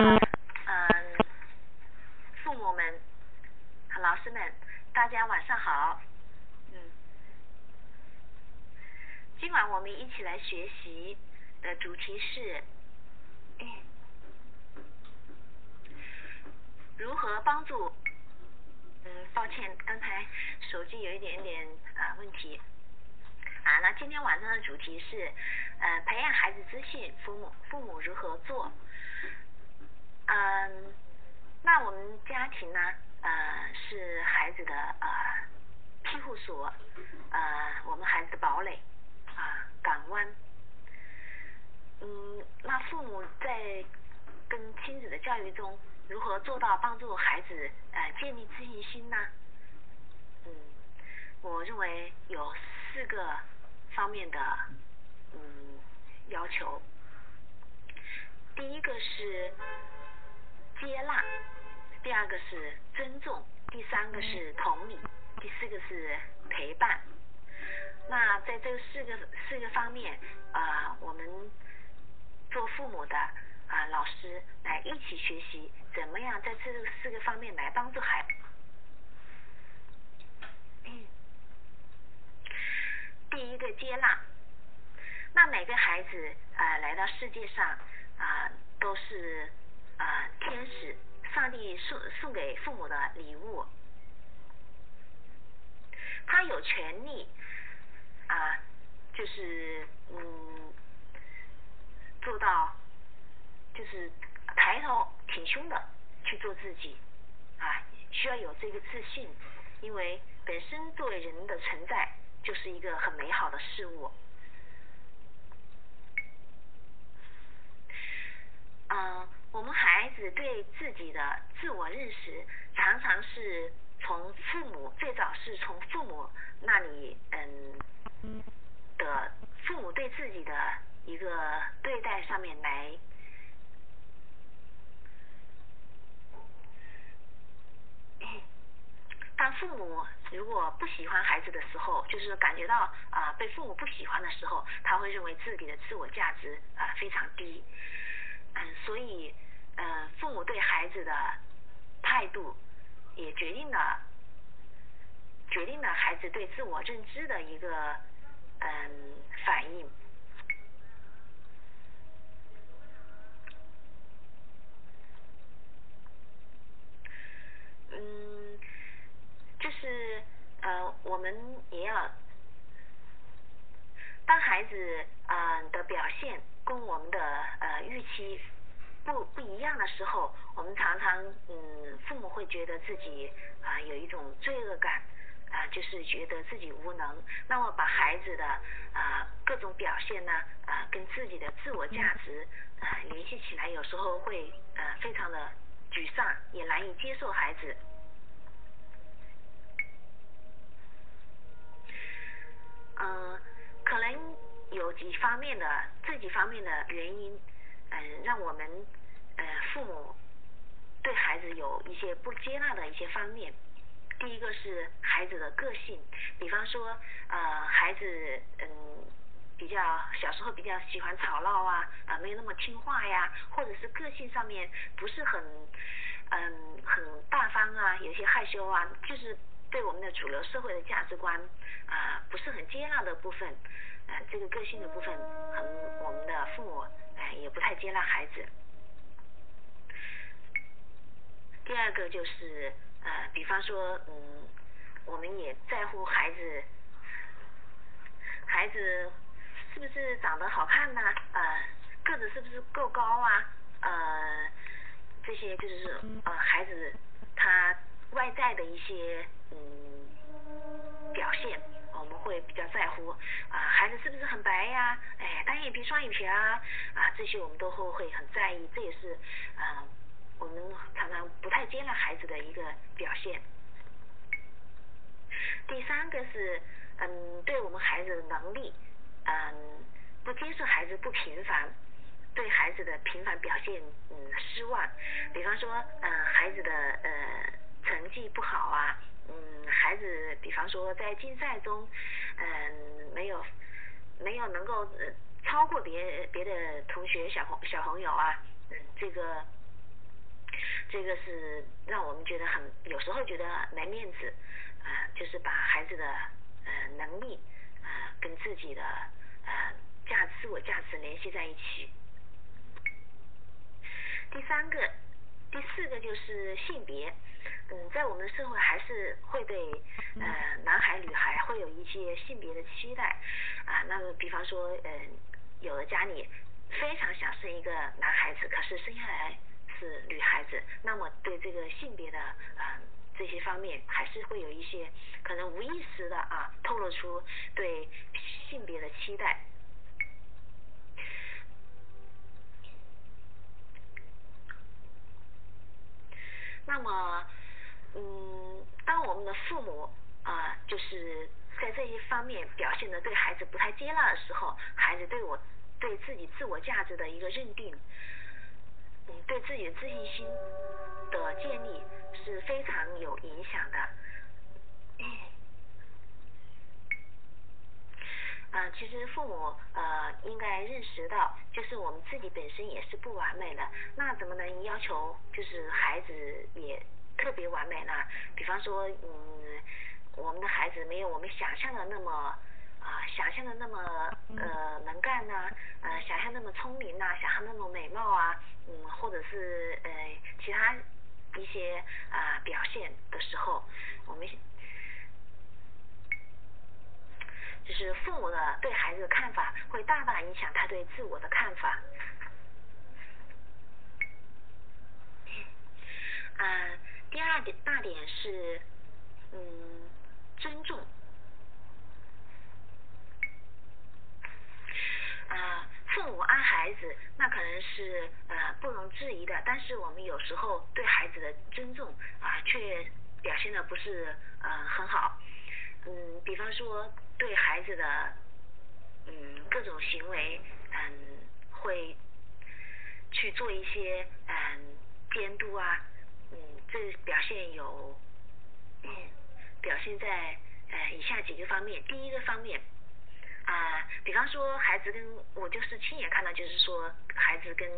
嗯，父母们、老师们，大家晚上好。嗯，今晚我们一起来学习的主题是如何帮助。嗯，抱歉，刚才手机有一点点啊问题。啊，那今天晚上的主题是，呃，培养孩子自信，父母父母如何做？嗯，那我们家庭呢，呃，是孩子的呃庇护所，呃，我们孩子的堡垒，啊，港湾。嗯，那父母在跟亲子的教育中，如何做到帮助孩子呃建立自信心呢？嗯，我认为有四个。方面的嗯要求，第一个是接纳，第二个是尊重，第三个是同理，第四个是陪伴。那在这四个四个方面啊，我们做父母的啊老师来一起学习，怎么样在这四个方面来帮助孩子。第一个接纳，那每个孩子啊来到世界上啊都是啊天使，上帝送送给父母的礼物，他有权利啊就是嗯做到就是抬头挺胸的去做自己啊需要有这个自信，因为本身作为人的存在。就是一个很美好的事物。嗯，我们孩子对自己的自我认识，常常是从父母最早是从父母那里嗯的父母对自己的一个对待上面来。当父母如果不喜欢孩子的时候，就是感觉到啊被父母不喜欢的时候，他会认为自己的自我价值啊非常低。所以嗯父母对孩子的态度也决定了决定了孩子对自我认知的一个嗯反应。嗯就是呃，我们也要当孩子啊的表现跟我们的呃预期不不一样的时候，我们常常嗯，父母会觉得自己啊有一种罪恶感啊，就是觉得自己无能。那么把孩子的啊各种表现呢啊跟自己的自我价值啊联系起来，有时候会呃非常的沮丧，也难以接受孩子。嗯，可能有几方面的这几方面的原因，嗯，让我们呃父母对孩子有一些不接纳的一些方面。第一个是孩子的个性，比方说呃孩子嗯比较小时候比较喜欢吵闹啊啊没有那么听话呀，或者是个性上面不是很嗯很大方啊，有些害羞啊，就是。对我们的主流社会的价值观啊不是很接纳的部分，这个个性的部分，很我们的父母哎也不太接纳孩子。第二个就是呃比方说嗯我们也在乎孩子，孩子是不是长得好看呐？呃个子是不是够高啊？呃这些就是呃孩子他外在的一些。嗯，表现会比较在乎啊，孩子是不是很白呀？哎，单眼皮、双眼皮啊，啊，这些我们都会会很在意，这也是啊，我们常常不太接纳孩子的一个表现。第三个是，嗯，对我们孩子的能力，嗯，不接受孩子不平凡，对孩子的平凡表现，嗯，失望。比方说，嗯，孩子的呃成绩不好啊。嗯，孩子，比方说在竞赛中，嗯，没有没有能够超过别别的同学小朋小朋友啊，嗯，这个这个是让我们觉得很有时候觉得没面子，啊，就是把孩子的呃能力啊跟自己的呃价自我价值联系在一起。第三个，第四个就是性别，嗯，在我们的社会还是会对呃男孩女孩会有一些性别的期待，啊，那么比方说嗯，有的家里非常想生一个男孩子，可是生下来是女孩子，那么对这个性别的嗯这些方面还是会有一些可能无意识的啊透露出对性别的期待。那么，嗯，当我们的父母啊，就是在这一方面表现的对孩子不太接纳的时候，孩子对我对自己自我价值的一个认定，嗯，对自己的自信心的建立是非常有影响的。啊，其实父母呃应该认识到，就是我们自己本身也是不完美的，那怎么能要求就是孩子也特别完美呢？比方说，嗯，我们的孩子没有我们想象的那么啊，想象的那么呃能干呐，呃，想象那么聪明呐，想象那么美貌啊，嗯，或者是呃其他一些啊表现的时候，我们。就是父母的对孩子的看法，会大大影响他对自我的看法。嗯，第二点大点是，嗯，尊重。啊，父母爱孩子，那可能是呃不容置疑的，但是我们有时候对孩子的尊重啊，却表现的不是呃很好。嗯，比方说。对孩子的嗯各种行为嗯会去做一些嗯监督啊嗯这表现有嗯表现在呃以下几个方面。第一个方面啊比方说孩子跟我就是亲眼看到就是说孩子跟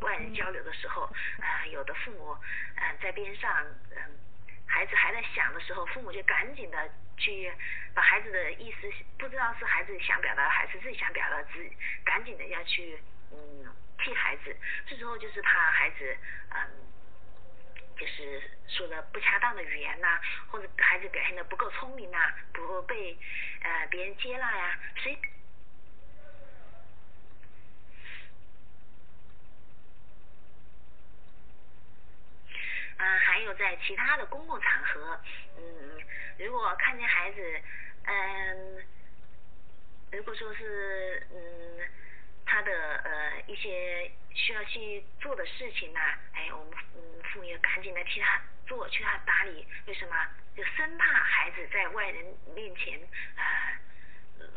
外人交流的时候啊有的父母嗯在边上嗯孩子还在想的时候父母就赶紧的。去把孩子的意思，不知道是孩子想表达还是自己想表达，只赶紧的要去嗯替孩子，这时候就是怕孩子嗯就是说的不恰当的语言呐，或者孩子表现的不够聪明呐，不够被呃别人接纳呀，所以。嗯，还有在其他的公共场合，嗯，如果看见孩子，嗯，如果说是嗯他的呃一些需要去做的事情呐，哎，我们嗯父母要赶紧的替他做，替他打理，为什么？就生怕孩子在外人面前啊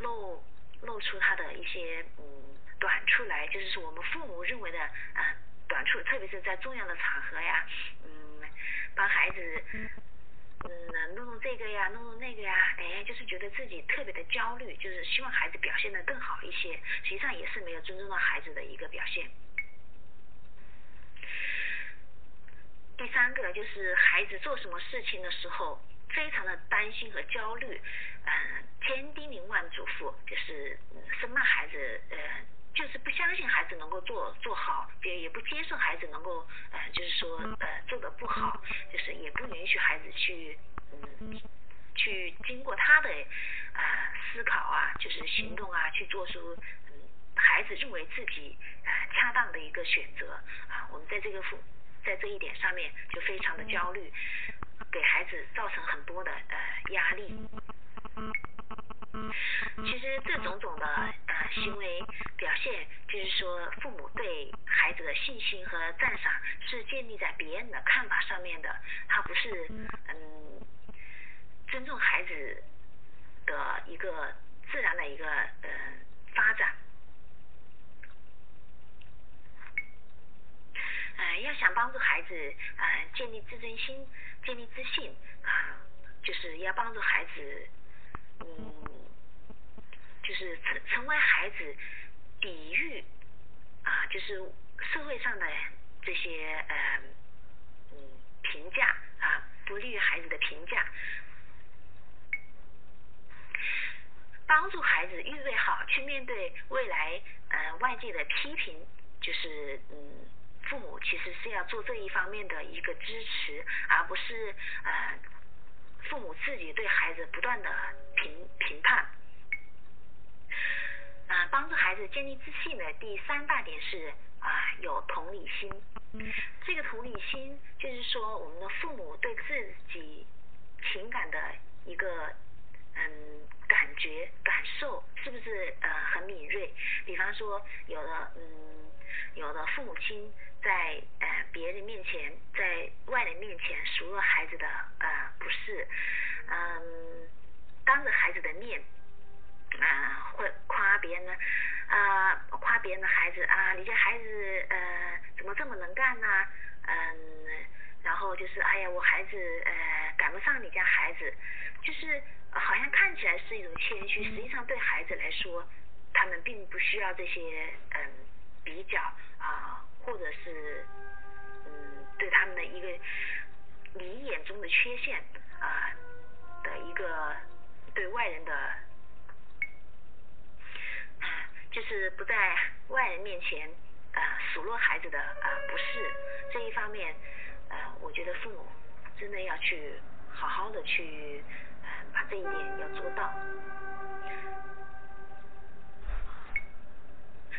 露露出他的一些嗯短处来，就是说我们父母认为的啊短处，特别是在重要的场合呀，帮孩子，嗯，弄弄这个呀，弄弄那个呀，哎，就是觉得自己特别的焦虑，就是希望孩子表现的更好一些，实际上也是没有尊重到孩子的一个表现。第三个就是孩子做什么事情的时候，非常的担心和焦虑，嗯，千叮咛万嘱咐，就是生怕孩子，呃。就是不相信孩子能够做做好，也也不接受孩子能够呃，就是说呃做的不好，就是也不允许孩子去嗯去经过他的啊思考啊，就是行动啊，去做出嗯孩子认为自己呃恰当的一个选择啊。我们在这个父在这一点上面就非常的焦虑，给孩子造成很多的呃压力。其实这种种的呃行为表现，就是说父母对孩子的信心和赞赏是建立在别人的看法上面的，他不是嗯尊重孩子的一个自然的一个呃发展。呃，要想帮助孩子呃建立自尊心、建立自信啊，就是要帮助孩子嗯。就是成成为孩子抵御啊，就是社会上的这些呃嗯评价啊，不利于孩子的评价。帮助孩子预备好去面对未来呃外界的批评，就是嗯，父母其实是要做这一方面的一个支持，而不是呃父母自己对孩子不断的评评判。啊，帮助孩子建立自信的第三大点是啊有同理心。这个同理心就是说我们的父母对自己情感的一个嗯。感觉感受是不是呃很敏锐？比方说有的嗯有的父母亲在呃别人面前在外人面前数落孩子的呃不是，嗯当着孩子的面啊会夸别人呢啊夸别人的孩子啊你家孩子呃怎么这么能干呢？嗯然后就是哎呀我孩子呃赶不上你家孩子，就是。好像看起来是一种谦虚，实际上对孩子来说，他们并不需要这些嗯比较啊，或者是嗯对他们的一个你眼中的缺陷啊的一个对外人的，就是不在外人面前啊数落孩子的啊不是这一方面，呃，我觉得父母真的要去好好的去。把这一点要做到，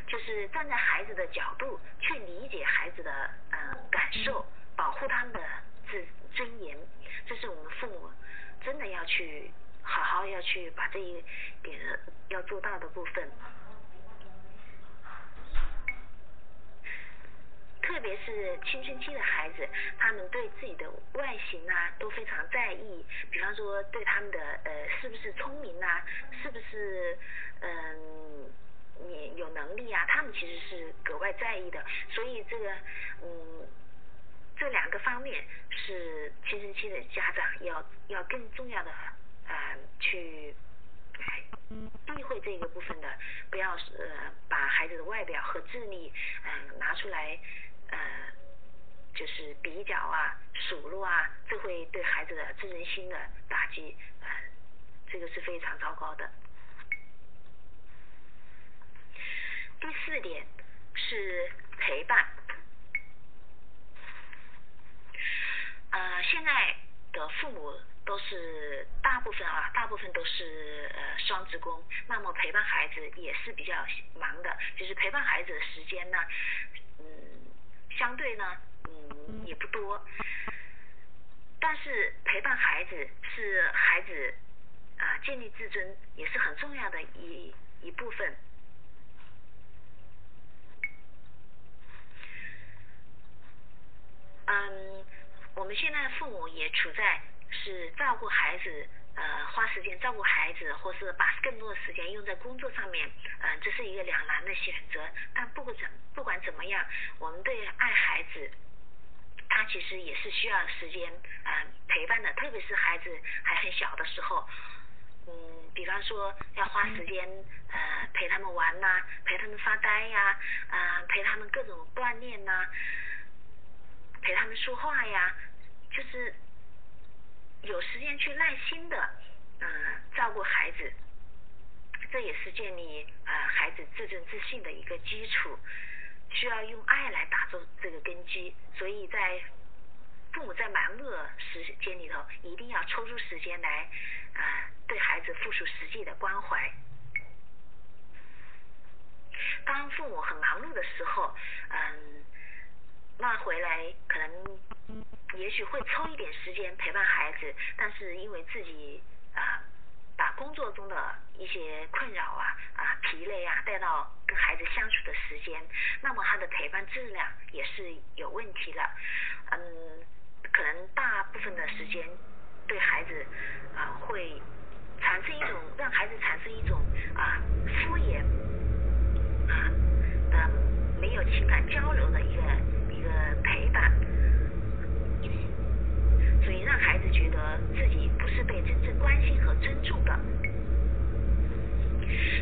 就是站在孩子的角度去理解孩子的嗯感受，保护他们的自尊严，这是我们父母真的要去好好要去把这一点要做到的部分。特别是青春期的孩子，他们对自己的外形啊都非常在意，比方说对他们的呃是不是聪明啊，是不是嗯你有能力啊，他们其实是格外在意的。所以这个嗯这两个方面是青春期的家长要要更重要的呃去避讳这个部分的，不要是把孩子的外表和智力嗯拿出来。呃，就是比较啊、数落啊，这会对孩子的自尊心的打击，呃，这个是非常糟糕的。第四点是陪伴。呃，现在的父母都是大部分啊，大部分都是呃双职工，那么陪伴孩子也是比较忙的，就是陪伴孩子的时间呢，嗯。相对呢，嗯，也不多，但是陪伴孩子是孩子啊建立自尊也是很重要的一一部分。嗯，我们现在父母也处在是照顾孩子，呃，花时间照顾孩子，或是把更多的时间用在工作上面，嗯，这是一个两难的选择。但不管怎不管怎么样，我们对爱孩子，他其实也是需要时间，嗯，陪伴的。特别是孩子还很小的时候，嗯，比方说要花时间，呃，陪他们玩呐，陪他们发呆呀，啊，陪他们各种锻炼呐，陪他们说话呀，就是。有时间去耐心的，嗯，照顾孩子，这也是建立呃孩子自尊自信的一个基础，需要用爱来打造这个根基。所以在父母在忙碌时间里头，一定要抽出时间来，啊，对孩子付出实际的关怀。当父母很忙碌的时候，嗯，那回来可能。也许会抽一点时间陪伴孩子，但是因为自己啊，把工作中的一些困扰啊、啊疲累啊带到跟孩子相处的时间，那么他的陪伴质量也是有问题了。嗯，可能大部分的时间对孩子啊会产生一种让孩子产生一种啊敷衍啊的没有情感交流的一个让孩子觉得自己不是被真正关心和尊重的。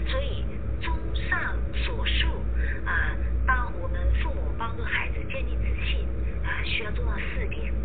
所以综上所述啊，帮我们父母帮助孩子建立自信啊，需要做到四点。